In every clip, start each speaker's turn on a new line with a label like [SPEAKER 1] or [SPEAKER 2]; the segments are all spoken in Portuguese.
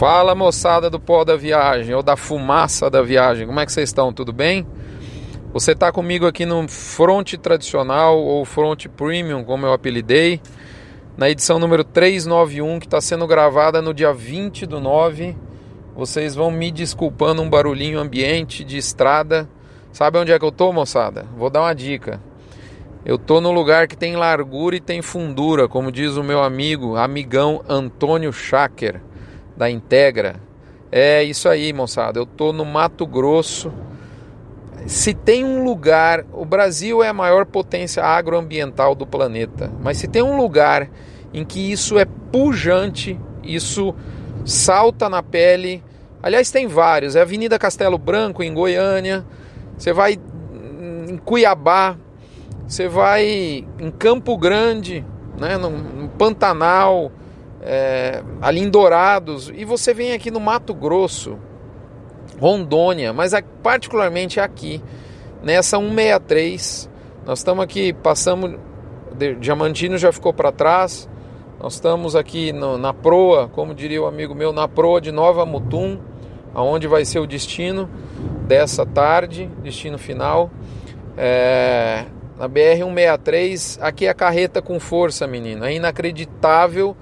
[SPEAKER 1] Fala moçada do pó da viagem ou da fumaça da viagem, como é que vocês estão? Tudo bem? Você está comigo aqui no Fronte Tradicional ou Fronte Premium, como eu apelidei, na edição número 391 que está sendo gravada no dia 20 do 9. Vocês vão me desculpando um barulhinho ambiente de estrada. Sabe onde é que eu tô, moçada? Vou dar uma dica. Eu tô no lugar que tem largura e tem fundura, como diz o meu amigo, amigão Antônio Schacker da Integra. É isso aí, moçada. Eu tô no Mato Grosso. Se tem um lugar, o Brasil é a maior potência agroambiental do planeta, mas se tem um lugar em que isso é pujante, isso salta na pele. Aliás, tem vários. É a Avenida Castelo Branco em Goiânia. Você vai em Cuiabá, você vai em Campo Grande, né, no, no Pantanal, é, ali em Dourados, e você vem aqui no Mato Grosso, Rondônia, mas particularmente aqui, nessa 163. Nós estamos aqui, passamos, Diamantino já ficou para trás, nós estamos aqui no, na proa, como diria o amigo meu, na proa de Nova Mutum, aonde vai ser o destino dessa tarde, destino final. É, na BR-163, aqui é a carreta com força, menino. É inacreditável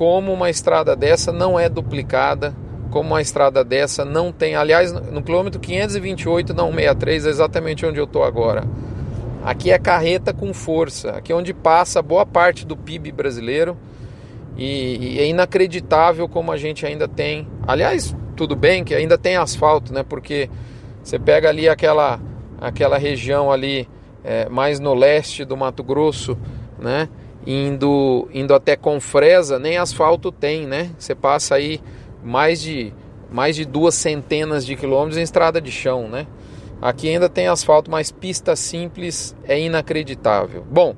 [SPEAKER 1] como uma estrada dessa não é duplicada, como uma estrada dessa não tem. Aliás, no quilômetro 528 na 163 é exatamente onde eu estou agora. Aqui é carreta com força, aqui é onde passa boa parte do PIB brasileiro e, e é inacreditável como a gente ainda tem. Aliás, tudo bem que ainda tem asfalto, né? Porque você pega ali aquela, aquela região ali é, mais no leste do Mato Grosso, né? Indo, indo até Confresa, nem asfalto tem, né? Você passa aí mais de, mais de duas centenas de quilômetros em estrada de chão, né? Aqui ainda tem asfalto, mas pista simples é inacreditável. Bom,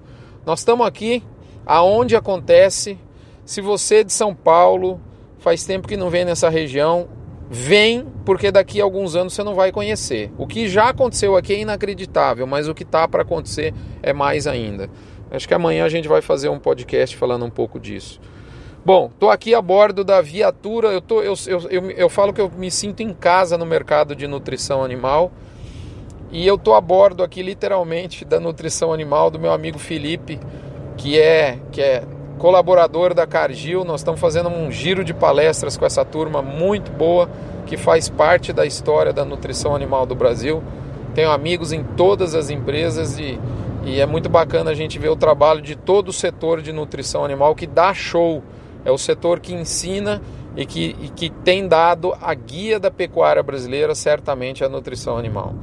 [SPEAKER 1] nós estamos aqui aonde acontece. Se você é de São Paulo, faz tempo que não vem nessa região, vem porque daqui a alguns anos você não vai conhecer. O que já aconteceu aqui é inacreditável, mas o que está para acontecer é mais ainda. Acho que amanhã a gente vai fazer um podcast falando um pouco disso. Bom, estou aqui a bordo da viatura. Eu, tô, eu, eu, eu, eu, falo que eu me sinto em casa no mercado de nutrição animal. E eu estou a bordo aqui, literalmente, da nutrição animal do meu amigo Felipe, que é, que é colaborador da Cargill. Nós estamos fazendo um giro de palestras com essa turma muito boa, que faz parte da história da nutrição animal do Brasil. Tenho amigos em todas as empresas e e é muito bacana a gente ver o trabalho de todo o setor de nutrição animal que dá show. É o setor que ensina e que, e que tem dado a guia da pecuária brasileira, certamente, a nutrição animal.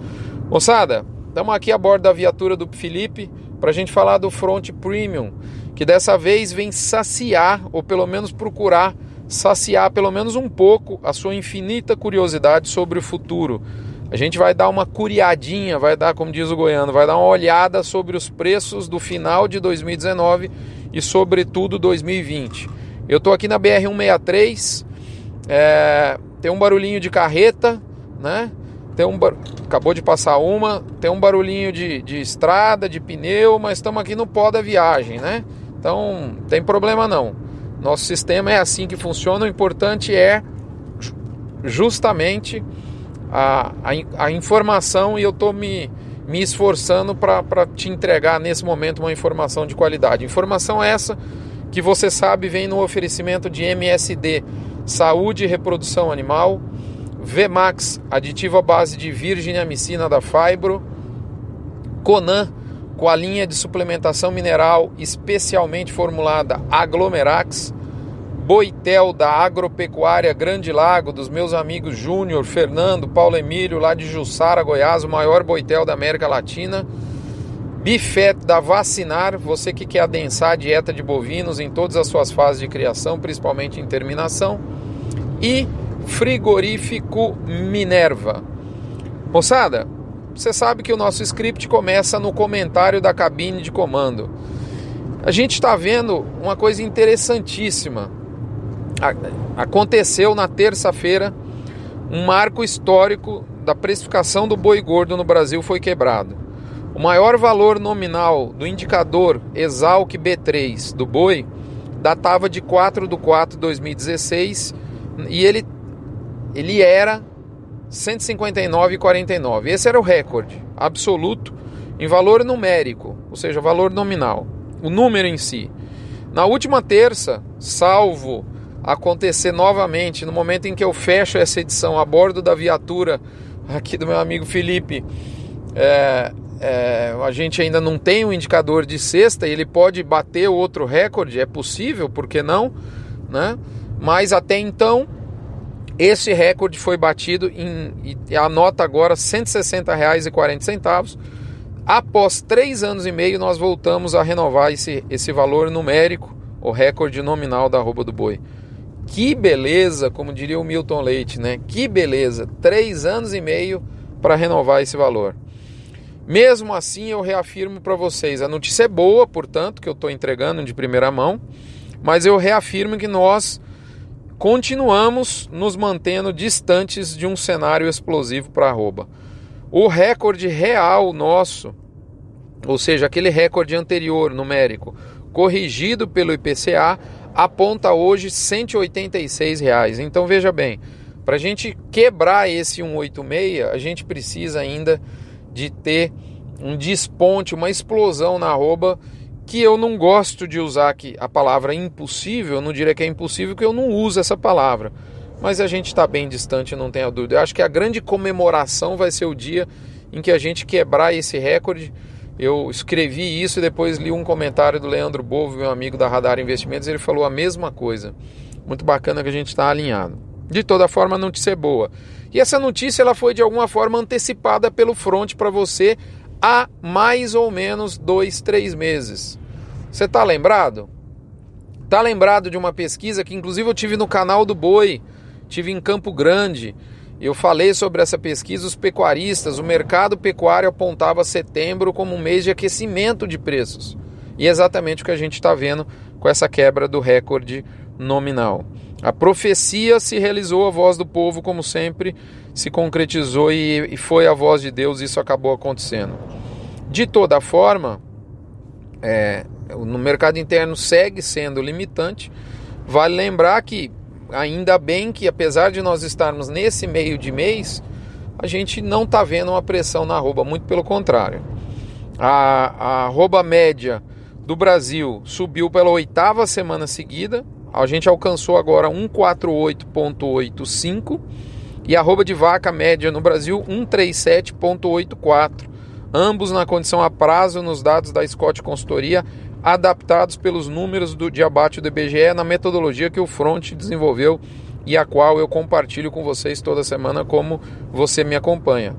[SPEAKER 1] Moçada, estamos aqui a bordo da viatura do Felipe para a gente falar do Front Premium, que dessa vez vem saciar, ou pelo menos procurar saciar pelo menos um pouco a sua infinita curiosidade sobre o futuro a gente vai dar uma curiadinha, vai dar, como diz o goiano, vai dar uma olhada sobre os preços do final de 2019 e sobretudo 2020. Eu estou aqui na BR 163, é, tem um barulhinho de carreta, né? Tem um bar... acabou de passar uma, tem um barulhinho de, de estrada, de pneu, mas estamos aqui no pó da viagem, né? Então, tem problema não. Nosso sistema é assim que funciona. O importante é justamente a, a, a informação e eu estou me, me esforçando para te entregar nesse momento uma informação de qualidade. Informação essa que você sabe vem no oferecimento de MSD, Saúde e Reprodução Animal, Vmax, aditivo à base de virgem amicina da Fibro, Conan, com a linha de suplementação mineral especialmente formulada Aglomerax, Boitel da Agropecuária Grande Lago, dos meus amigos Júnior, Fernando, Paulo Emílio, lá de Jussara, Goiás, o maior boitel da América Latina. Bifet da Vacinar, você que quer adensar a dieta de bovinos em todas as suas fases de criação, principalmente em terminação. E Frigorífico Minerva. Moçada, você sabe que o nosso script começa no comentário da cabine de comando. A gente está vendo uma coisa interessantíssima aconteceu na terça-feira um marco histórico da precificação do boi gordo no Brasil foi quebrado. O maior valor nominal do indicador Exalc B3 do boi datava de 4 de 4 de 2016, e ele, ele era 159,49. Esse era o recorde absoluto em valor numérico, ou seja, valor nominal, o número em si. Na última terça, salvo acontecer novamente, no momento em que eu fecho essa edição a bordo da viatura aqui do meu amigo Felipe, é, é, a gente ainda não tem um indicador de sexta e ele pode bater outro recorde, é possível, por que não? Né? Mas até então, esse recorde foi batido em, e a nota agora R$ 160,40. Após três anos e meio, nós voltamos a renovar esse, esse valor numérico, o recorde nominal da arroba do boi. Que beleza, como diria o Milton Leite, né? Que beleza, três anos e meio para renovar esse valor. Mesmo assim, eu reafirmo para vocês, a notícia é boa, portanto, que eu estou entregando de primeira mão, mas eu reafirmo que nós continuamos nos mantendo distantes de um cenário explosivo para arroba. O recorde real nosso, ou seja, aquele recorde anterior numérico, corrigido pelo IPCA, aponta hoje 186 reais. Então veja bem, para a gente quebrar esse 186, a gente precisa ainda de ter um desponte, uma explosão na arroba que eu não gosto de usar aqui a palavra impossível, eu não diria que é impossível, que eu não uso essa palavra. Mas a gente está bem distante, não tenha dúvida. Eu acho que a grande comemoração vai ser o dia em que a gente quebrar esse recorde. Eu escrevi isso e depois li um comentário do Leandro Bovo, meu amigo da Radar Investimentos, ele falou a mesma coisa. Muito bacana que a gente está alinhado. De toda forma, a notícia é boa. E essa notícia ela foi de alguma forma antecipada pelo front para você há mais ou menos dois, três meses. Você está lembrado? Está lembrado de uma pesquisa que inclusive eu tive no canal do Boi, tive em Campo Grande. Eu falei sobre essa pesquisa, os pecuaristas, o mercado pecuário apontava setembro como um mês de aquecimento de preços. E é exatamente o que a gente está vendo com essa quebra do recorde nominal. A profecia se realizou, a voz do povo, como sempre, se concretizou e, foi a voz de Deus, isso acabou acontecendo. De toda forma, é, no mercado interno segue sendo limitante. Vale lembrar que, ainda bem que, apesar de nós estarmos nesse meio de mês, a gente não está vendo uma pressão na arroba, muito pelo contrário. A, a arroba média do Brasil subiu pela oitava semana seguida, a gente alcançou agora 148,85 e a arroba de vaca média no Brasil 137,84, ambos na condição a prazo nos dados da Scott Consultoria, adaptados pelos números do, de abate do IBGE na metodologia que o Front desenvolveu e a qual eu compartilho com vocês toda semana como você me acompanha.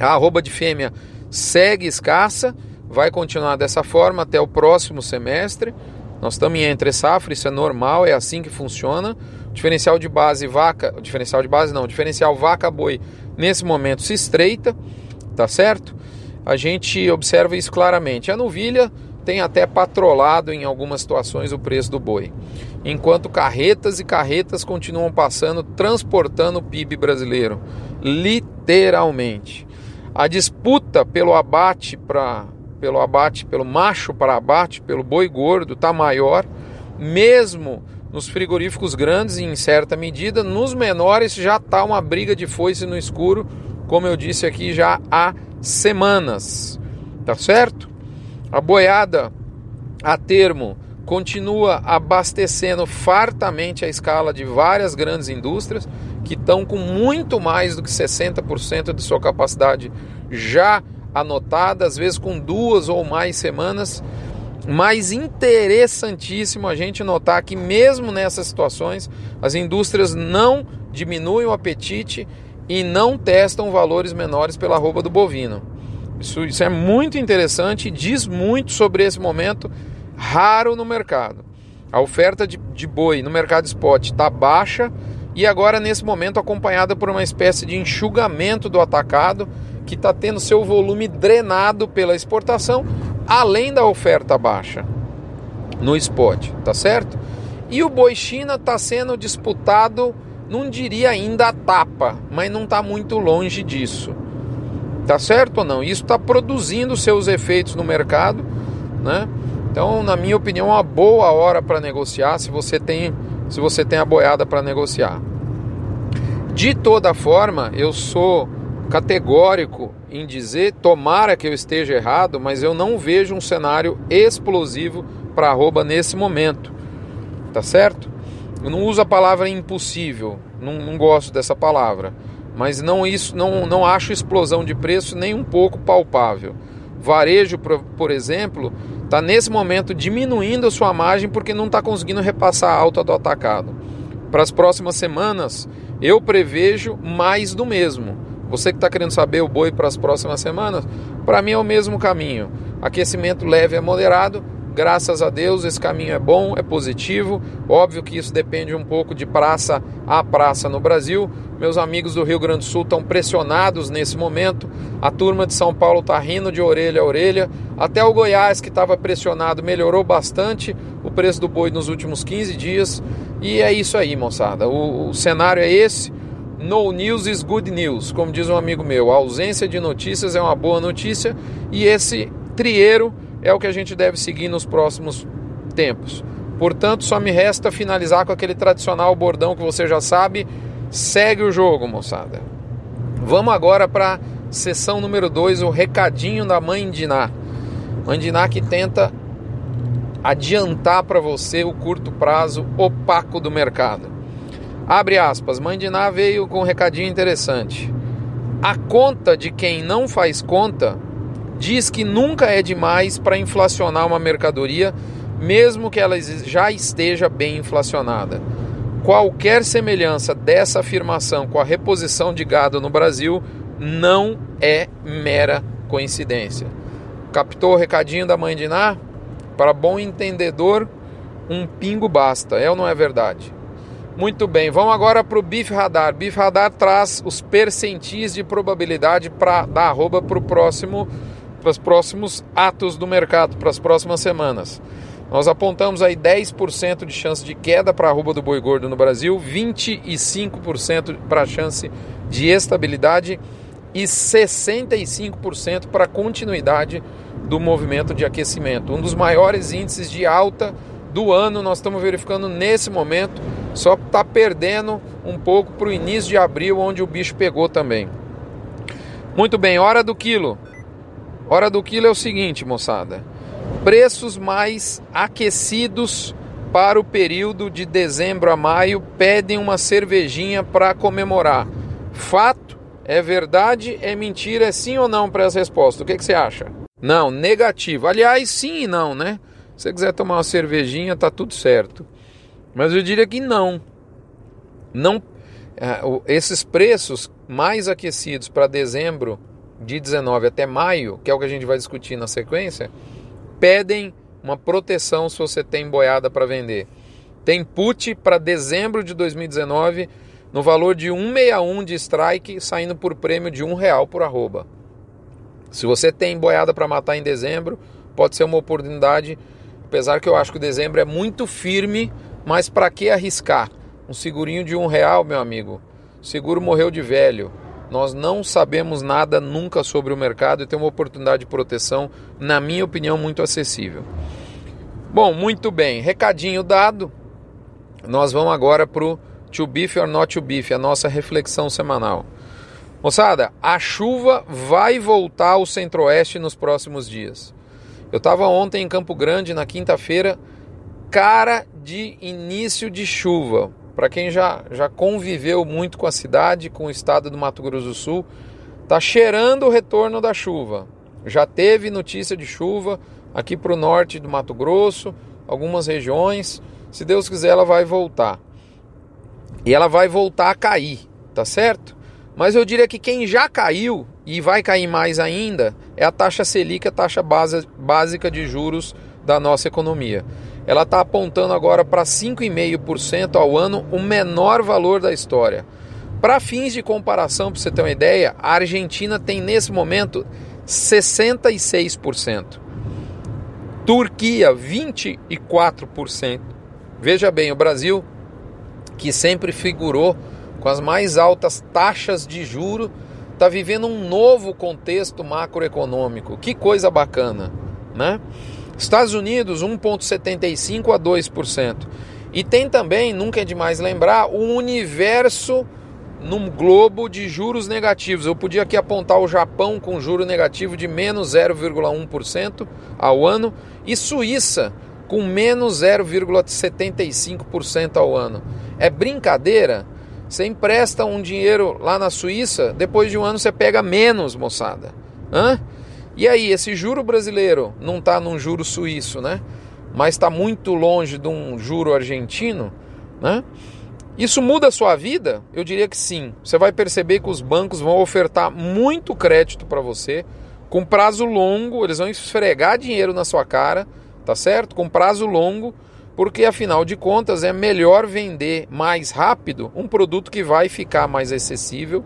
[SPEAKER 1] A arroba de fêmea segue escassa, vai continuar dessa forma até o próximo semestre. Nós estamos em entre safra, isso é normal, é assim que funciona. Diferencial de base vaca, diferencial de base não, diferencial vaca boi nesse momento se estreita, tá certo? A gente observa isso claramente. A novilha tem até patrolado em algumas situações o preço do boi, enquanto carretas e carretas continuam passando transportando o PIB brasileiro, literalmente. A disputa pelo abate para pelo abate, pelo macho para abate, pelo boi gordo está maior, mesmo nos frigoríficos grandes, em certa medida, nos menores já está uma briga de foice no escuro, como eu disse aqui já há semanas. Tá certo? A boiada a termo continua abastecendo fartamente a escala de várias grandes indústrias que estão com muito mais do que 60% de sua capacidade já anotada, às vezes com duas ou mais semanas mas interessantíssimo a gente notar que, mesmo nessas situações, as indústrias não diminuem o apetite e não testam valores menores pela roupa do bovino. Isso, isso é muito interessante e diz muito sobre esse momento raro no mercado. A oferta de, de boi no mercado spot está baixa e agora, nesse momento, acompanhada por uma espécie de enxugamento do atacado que está tendo seu volume drenado pela exportação além da oferta baixa no spot, tá certo? E o boi China está sendo disputado, não diria ainda a tapa, mas não está muito longe disso. Tá certo ou não? Isso está produzindo seus efeitos no mercado, né? Então, na minha opinião, é uma boa hora para negociar. Se você tem se você tem a boiada para negociar. De toda forma, eu sou categórico em dizer, tomara que eu esteja errado, mas eu não vejo um cenário explosivo para arroba nesse momento. Tá certo? Eu não uso a palavra impossível, não, não gosto dessa palavra, mas não isso não, não acho explosão de preço nem um pouco palpável. Varejo, por, exemplo, está nesse momento diminuindo a sua margem porque não está conseguindo repassar a alta do atacado. Para as próximas semanas, eu prevejo mais do mesmo. Você que está querendo saber o boi para as próximas semanas, para mim é o mesmo caminho. Aquecimento leve é moderado, Graças a Deus esse caminho é bom, é positivo. Óbvio que isso depende um pouco de praça a praça no Brasil. Meus amigos do Rio Grande do Sul estão pressionados nesse momento. A turma de São Paulo está rindo de orelha a orelha. Até o Goiás, que estava pressionado, melhorou bastante o preço do boi nos últimos 15 dias. E é isso aí, moçada. O, o cenário é esse. No news is good news, como diz um amigo meu. A ausência de notícias é uma boa notícia. E esse trieiro é o que a gente deve seguir nos próximos tempos. Portanto, só me resta finalizar com aquele tradicional bordão que você já sabe. Segue o jogo, moçada. Vamos agora para sessão número 2, o recadinho da mãe Diná. Mãe Diná que tenta adiantar para você o curto prazo opaco do mercado. Abre aspas, Mãe Diná veio com um recadinho interessante. A conta de quem não faz conta diz que nunca é demais para inflacionar uma mercadoria, mesmo que ela já esteja bem inflacionada. Qualquer semelhança dessa afirmação com a reposição de gado no Brasil não é mera coincidência. Captou o recadinho da mãe de Ná? Para bom entendedor, um pingo basta, é ou não é verdade? Muito bem, vamos agora para o BIF Radar. BIF Radar traz os percentis de probabilidade para dar arroba para o próximo para os próximos atos do mercado, para as próximas semanas. Nós apontamos aí 10% de chance de queda para a arroba do boi gordo no Brasil, 25% para a chance de estabilidade e 65% para a continuidade do movimento de aquecimento. Um dos maiores índices de alta do ano nós estamos verificando nesse momento, só está perdendo um pouco para o início de abril, onde o bicho pegou também. Muito bem, hora do quilo. Hora do quilo é o seguinte, moçada: preços mais aquecidos para o período de dezembro a maio pedem uma cervejinha para comemorar. Fato? É verdade? É mentira? É sim ou não para as respostas? O que, que você acha? Não, negativo. Aliás, sim e não, né? Se você quiser tomar uma cervejinha, tá tudo certo. Mas eu diria que não. Não, é, esses preços mais aquecidos para dezembro de 19 até maio, que é o que a gente vai discutir na sequência, pedem uma proteção se você tem boiada para vender. Tem put para dezembro de 2019 no valor de 161 de strike, saindo por prêmio de um real por arroba. Se você tem boiada para matar em dezembro, pode ser uma oportunidade, apesar que eu acho que o dezembro é muito firme, mas para que arriscar? Um segurinho de um real, meu amigo. O seguro morreu de velho. Nós não sabemos nada nunca sobre o mercado e tem uma oportunidade de proteção, na minha opinião, muito acessível. Bom, muito bem, recadinho dado. Nós vamos agora para o To Beef or Not To Beef, a nossa reflexão semanal. Moçada, a chuva vai voltar ao centro-oeste nos próximos dias. Eu estava ontem em Campo Grande, na quinta-feira, cara de início de chuva. Para quem já, já conviveu muito com a cidade, com o estado do Mato Grosso do Sul, tá cheirando o retorno da chuva. Já teve notícia de chuva aqui para o norte do Mato Grosso, algumas regiões. Se Deus quiser, ela vai voltar. E ela vai voltar a cair, tá certo? Mas eu diria que quem já caiu e vai cair mais ainda é a taxa Selic, a taxa base, básica de juros da nossa economia ela está apontando agora para 5,5% ao ano, o menor valor da história. Para fins de comparação, para você ter uma ideia, a Argentina tem nesse momento 66%. Turquia, 24%. Veja bem, o Brasil, que sempre figurou com as mais altas taxas de juro, está vivendo um novo contexto macroeconômico. Que coisa bacana, né? Estados Unidos 1,75 a 2%. E tem também, nunca é demais lembrar, o universo num globo de juros negativos. Eu podia aqui apontar o Japão com juro negativo de menos 0,1% ao ano e Suíça com menos 0,75% ao ano. É brincadeira? Você empresta um dinheiro lá na Suíça, depois de um ano você pega menos, moçada. Hã? E aí, esse juro brasileiro não está num juro suíço, né? Mas está muito longe de um juro argentino, né? Isso muda a sua vida? Eu diria que sim. Você vai perceber que os bancos vão ofertar muito crédito para você, com prazo longo, eles vão esfregar dinheiro na sua cara, tá certo? Com prazo longo, porque afinal de contas é melhor vender mais rápido um produto que vai ficar mais acessível,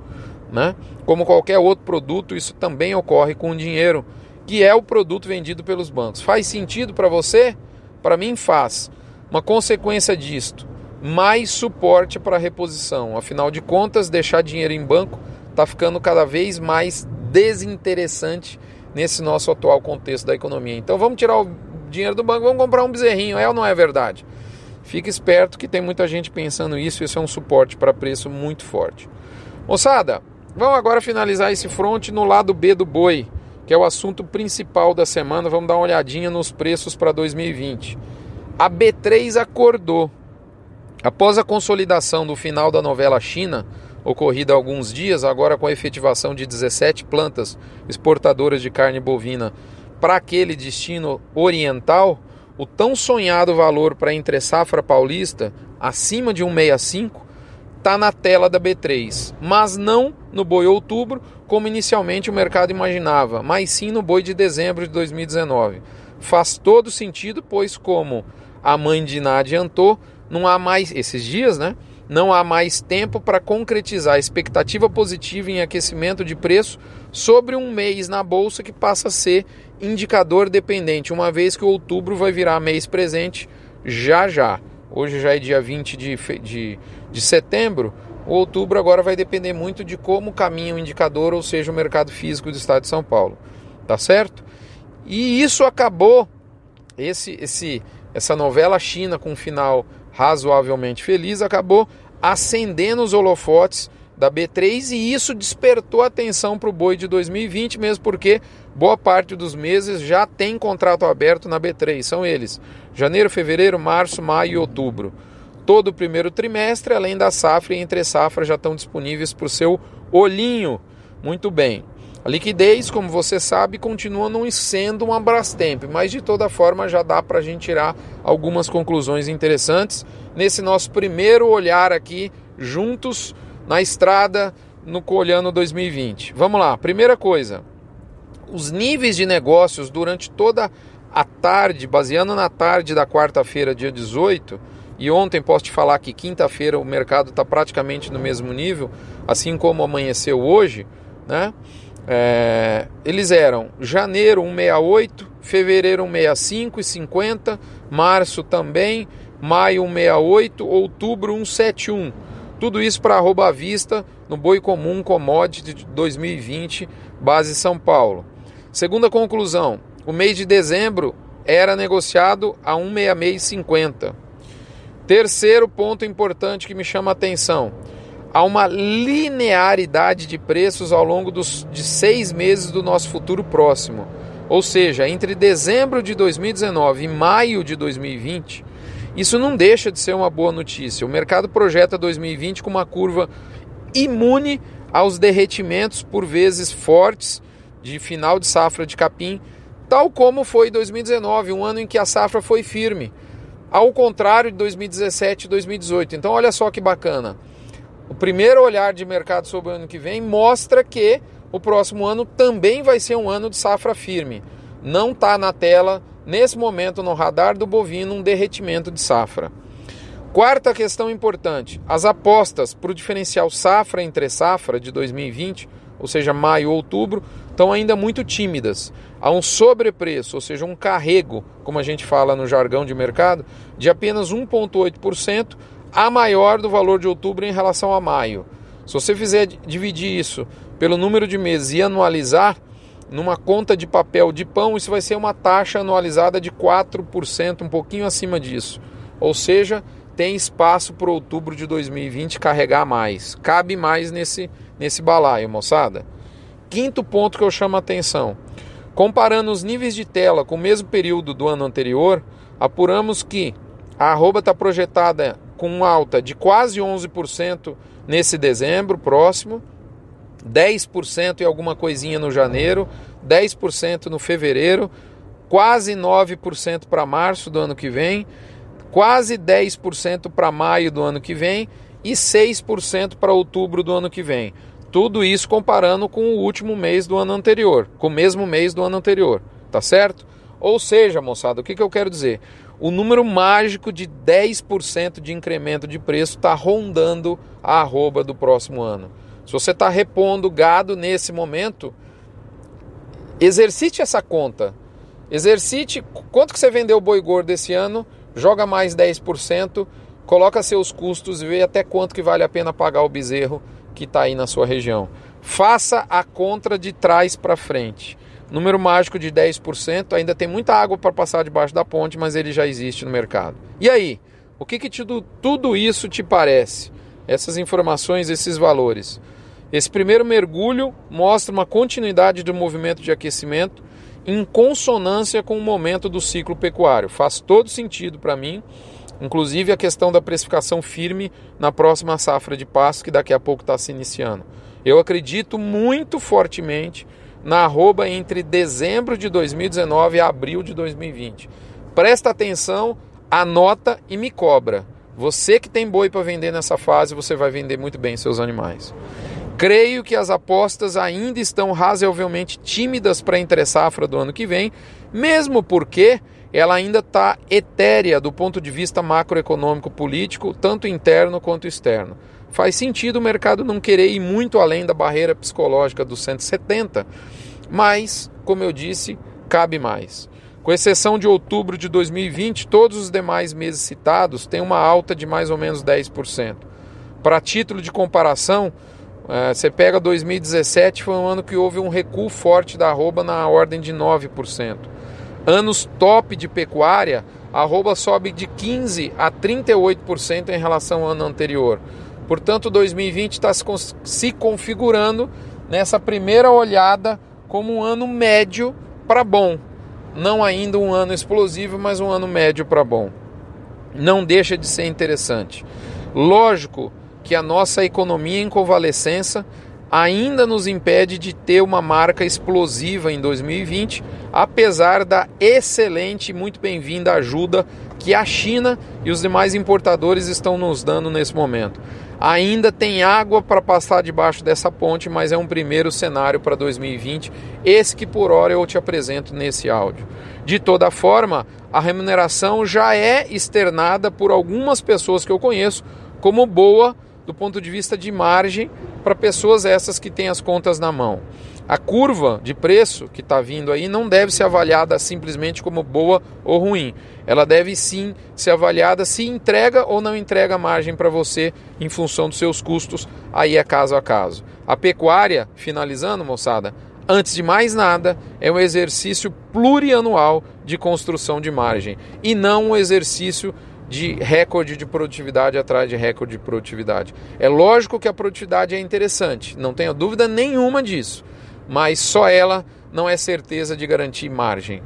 [SPEAKER 1] né? Como qualquer outro produto, isso também ocorre com dinheiro, que é o produto vendido pelos bancos. Faz sentido para você? Para mim faz. Uma consequência disto, mais suporte para reposição. Afinal de contas, deixar dinheiro em banco está ficando cada vez mais desinteressante nesse nosso atual contexto da economia. Então vamos tirar o dinheiro do banco, vamos comprar um bezerrinho, é ou não é verdade? Fique esperto que tem muita gente pensando isso, isso é um suporte para preço muito forte. Moçada, vamos agora finalizar esse front no lado B do boi, que é o assunto principal da semana. Vamos dar uma olhadinha nos preços para 2020. A B3 acordou Após a consolidação do final da novela China, ocorrida há alguns dias, agora com a efetivação de 17 plantas exportadoras de carne bovina para aquele destino oriental, o tão sonhado valor para entre safra paulista, acima de 1,65, está na tela da B3, mas não no boi outubro, como inicialmente o mercado imaginava, mas sim no boi de dezembro de 2019. Faz todo sentido, pois, como a mãe de Iná adiantou, não há mais, esses dias, né? Não há mais tempo para concretizar a expectativa positiva em aquecimento de preço sobre um mês na bolsa que passa a ser indicador dependente, uma vez que outubro vai virar mês presente já já. Hoje já é dia 20 de, de, de setembro. O outubro agora vai depender muito de como caminha o indicador, ou seja, o mercado físico do estado de São Paulo. Tá certo? E isso acabou, esse, esse, essa novela China com um final razoavelmente feliz, acabou acendendo os holofotes da B3 e isso despertou atenção para o boi de 2020, mesmo porque boa parte dos meses já tem contrato aberto na B3. São eles: janeiro, fevereiro, março, maio e outubro. Todo o primeiro trimestre, além da safra e entre safra, já estão disponíveis para o seu olhinho. Muito bem. A liquidez, como você sabe, continua não sendo um Brastemp, mas de toda forma já dá para a gente tirar algumas conclusões interessantes nesse nosso primeiro olhar aqui juntos na estrada no Colhano 2020. Vamos lá, primeira coisa, os níveis de negócios durante toda a tarde, baseando na tarde da quarta-feira, dia 18, e ontem posso te falar que quinta-feira o mercado está praticamente no mesmo nível, assim como amanheceu hoje, né? É, eles eram janeiro 168, fevereiro 165 e 50, março também, maio 168, outubro 171. Tudo isso para arroba vista no Boi Comum Commodity de 2020, base São Paulo. Segunda conclusão, o mês de dezembro era negociado a 166,50. Terceiro ponto importante que me chama a atenção há uma linearidade de preços ao longo dos, de seis meses do nosso futuro próximo. Ou seja, entre dezembro de 2019 e maio de 2020, isso não deixa de ser uma boa notícia. O mercado projeta 2020 com uma curva imune aos derretimentos, por vezes fortes, de final de safra de capim, tal como foi 2019, um ano em que a safra foi firme, ao contrário de 2017 e 2018. Então, olha só que bacana. O primeiro olhar de mercado sobre o ano que vem mostra que o próximo ano também vai ser um ano de safra firme. Não está na tela, nesse momento, no radar do bovino, um derretimento de safra. Quarta questão importante: as apostas para o diferencial safra entre safra de 2020, ou seja, maio ou outubro, estão ainda muito tímidas. Há um sobrepreço, ou seja, um carrego, como a gente fala no jargão de mercado, de apenas 1,8% a maior do valor de outubro em relação a maio. Se você fizer dividir isso pelo número de meses e anualizar, numa conta de papel de pão, isso vai ser uma taxa anualizada de 4%, um pouquinho acima disso. Ou seja, tem espaço para outubro de 2020 carregar mais. Cabe mais nesse, nesse balaio, moçada. Quinto ponto que eu chamo a atenção. Comparando os níveis de tela com o mesmo período do ano anterior, apuramos que a arroba está projetada com alta de quase 11% nesse dezembro próximo, 10% e alguma coisinha no janeiro, 10% no fevereiro, quase 9% para março do ano que vem, quase 10% para maio do ano que vem e 6% para outubro do ano que vem. Tudo isso comparando com o último mês do ano anterior, com o mesmo mês do ano anterior, tá certo? Ou seja, moçada, o que, que eu quero dizer? O número mágico de 10% de incremento de preço está rondando a arroba do próximo ano. Se você está repondo gado nesse momento, exercite essa conta. Exercite quanto que você vendeu boi gordo esse ano, joga mais 10%, coloca seus custos e vê até quanto que vale a pena pagar o bezerro que está aí na sua região. Faça a conta de trás para frente. Número mágico de 10%, ainda tem muita água para passar debaixo da ponte, mas ele já existe no mercado. E aí? O que, que tudo isso te parece? Essas informações, esses valores. Esse primeiro mergulho mostra uma continuidade do movimento de aquecimento em consonância com o momento do ciclo pecuário. Faz todo sentido para mim, inclusive a questão da precificação firme na próxima safra de pasto que daqui a pouco está se iniciando. Eu acredito muito fortemente na arroba entre dezembro de 2019 e abril de 2020. Presta atenção, anota e me cobra. Você que tem boi para vender nessa fase, você vai vender muito bem seus animais. Creio que as apostas ainda estão razoavelmente tímidas para entre safra do ano que vem, mesmo porque ela ainda está etérea do ponto de vista macroeconômico político, tanto interno quanto externo. Faz sentido o mercado não querer ir muito além da barreira psicológica dos 170, mas, como eu disse, cabe mais. Com exceção de outubro de 2020, todos os demais meses citados têm uma alta de mais ou menos 10%. Para título de comparação, é, você pega 2017, foi um ano que houve um recuo forte da arroba na ordem de 9%. Anos top de pecuária, arroba sobe de 15% a 38% em relação ao ano anterior. Portanto, 2020 está se configurando nessa primeira olhada como um ano médio para bom. Não ainda um ano explosivo, mas um ano médio para bom. Não deixa de ser interessante. Lógico que a nossa economia em convalescença ainda nos impede de ter uma marca explosiva em 2020, apesar da excelente e muito bem-vinda ajuda que a China e os demais importadores estão nos dando nesse momento. Ainda tem água para passar debaixo dessa ponte, mas é um primeiro cenário para 2020, esse que por hora eu te apresento nesse áudio. De toda forma, a remuneração já é externada por algumas pessoas que eu conheço como boa do ponto de vista de margem para pessoas essas que têm as contas na mão. A curva de preço que está vindo aí não deve ser avaliada simplesmente como boa ou ruim. Ela deve sim ser avaliada se entrega ou não entrega margem para você em função dos seus custos. Aí é caso a caso. A pecuária, finalizando, moçada, antes de mais nada, é um exercício plurianual de construção de margem e não um exercício de recorde de produtividade atrás de recorde de produtividade. É lógico que a produtividade é interessante, não tenho dúvida nenhuma disso, mas só ela não é certeza de garantir margem.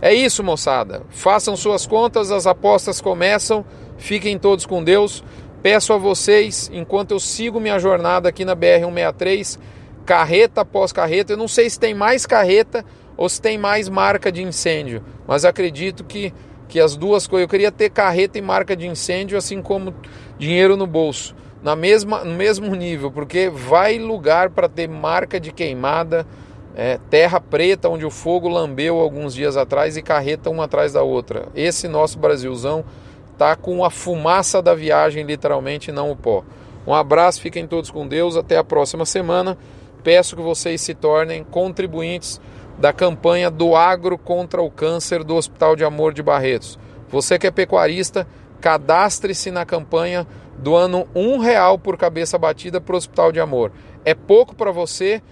[SPEAKER 1] É isso, moçada. Façam suas contas, as apostas começam. Fiquem todos com Deus. Peço a vocês, enquanto eu sigo minha jornada aqui na BR 163, carreta após carreta, eu não sei se tem mais carreta ou se tem mais marca de incêndio, mas acredito que que as duas coisas. Eu queria ter carreta e marca de incêndio, assim como dinheiro no bolso, na mesma, no mesmo nível, porque vai lugar para ter marca de queimada, é, terra preta, onde o fogo lambeu alguns dias atrás e carreta uma atrás da outra. Esse nosso Brasilzão tá com a fumaça da viagem, literalmente, não o pó. Um abraço, fiquem todos com Deus, até a próxima semana. Peço que vocês se tornem contribuintes da campanha do agro contra o câncer do Hospital de Amor de Barretos. Você que é pecuarista, cadastre-se na campanha doando um real por cabeça batida para o Hospital de Amor. É pouco para você,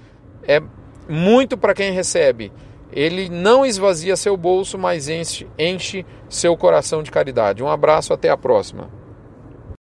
[SPEAKER 1] é muito para quem recebe. Ele não esvazia seu bolso, mas enche, enche seu coração de caridade. Um abraço, até a próxima.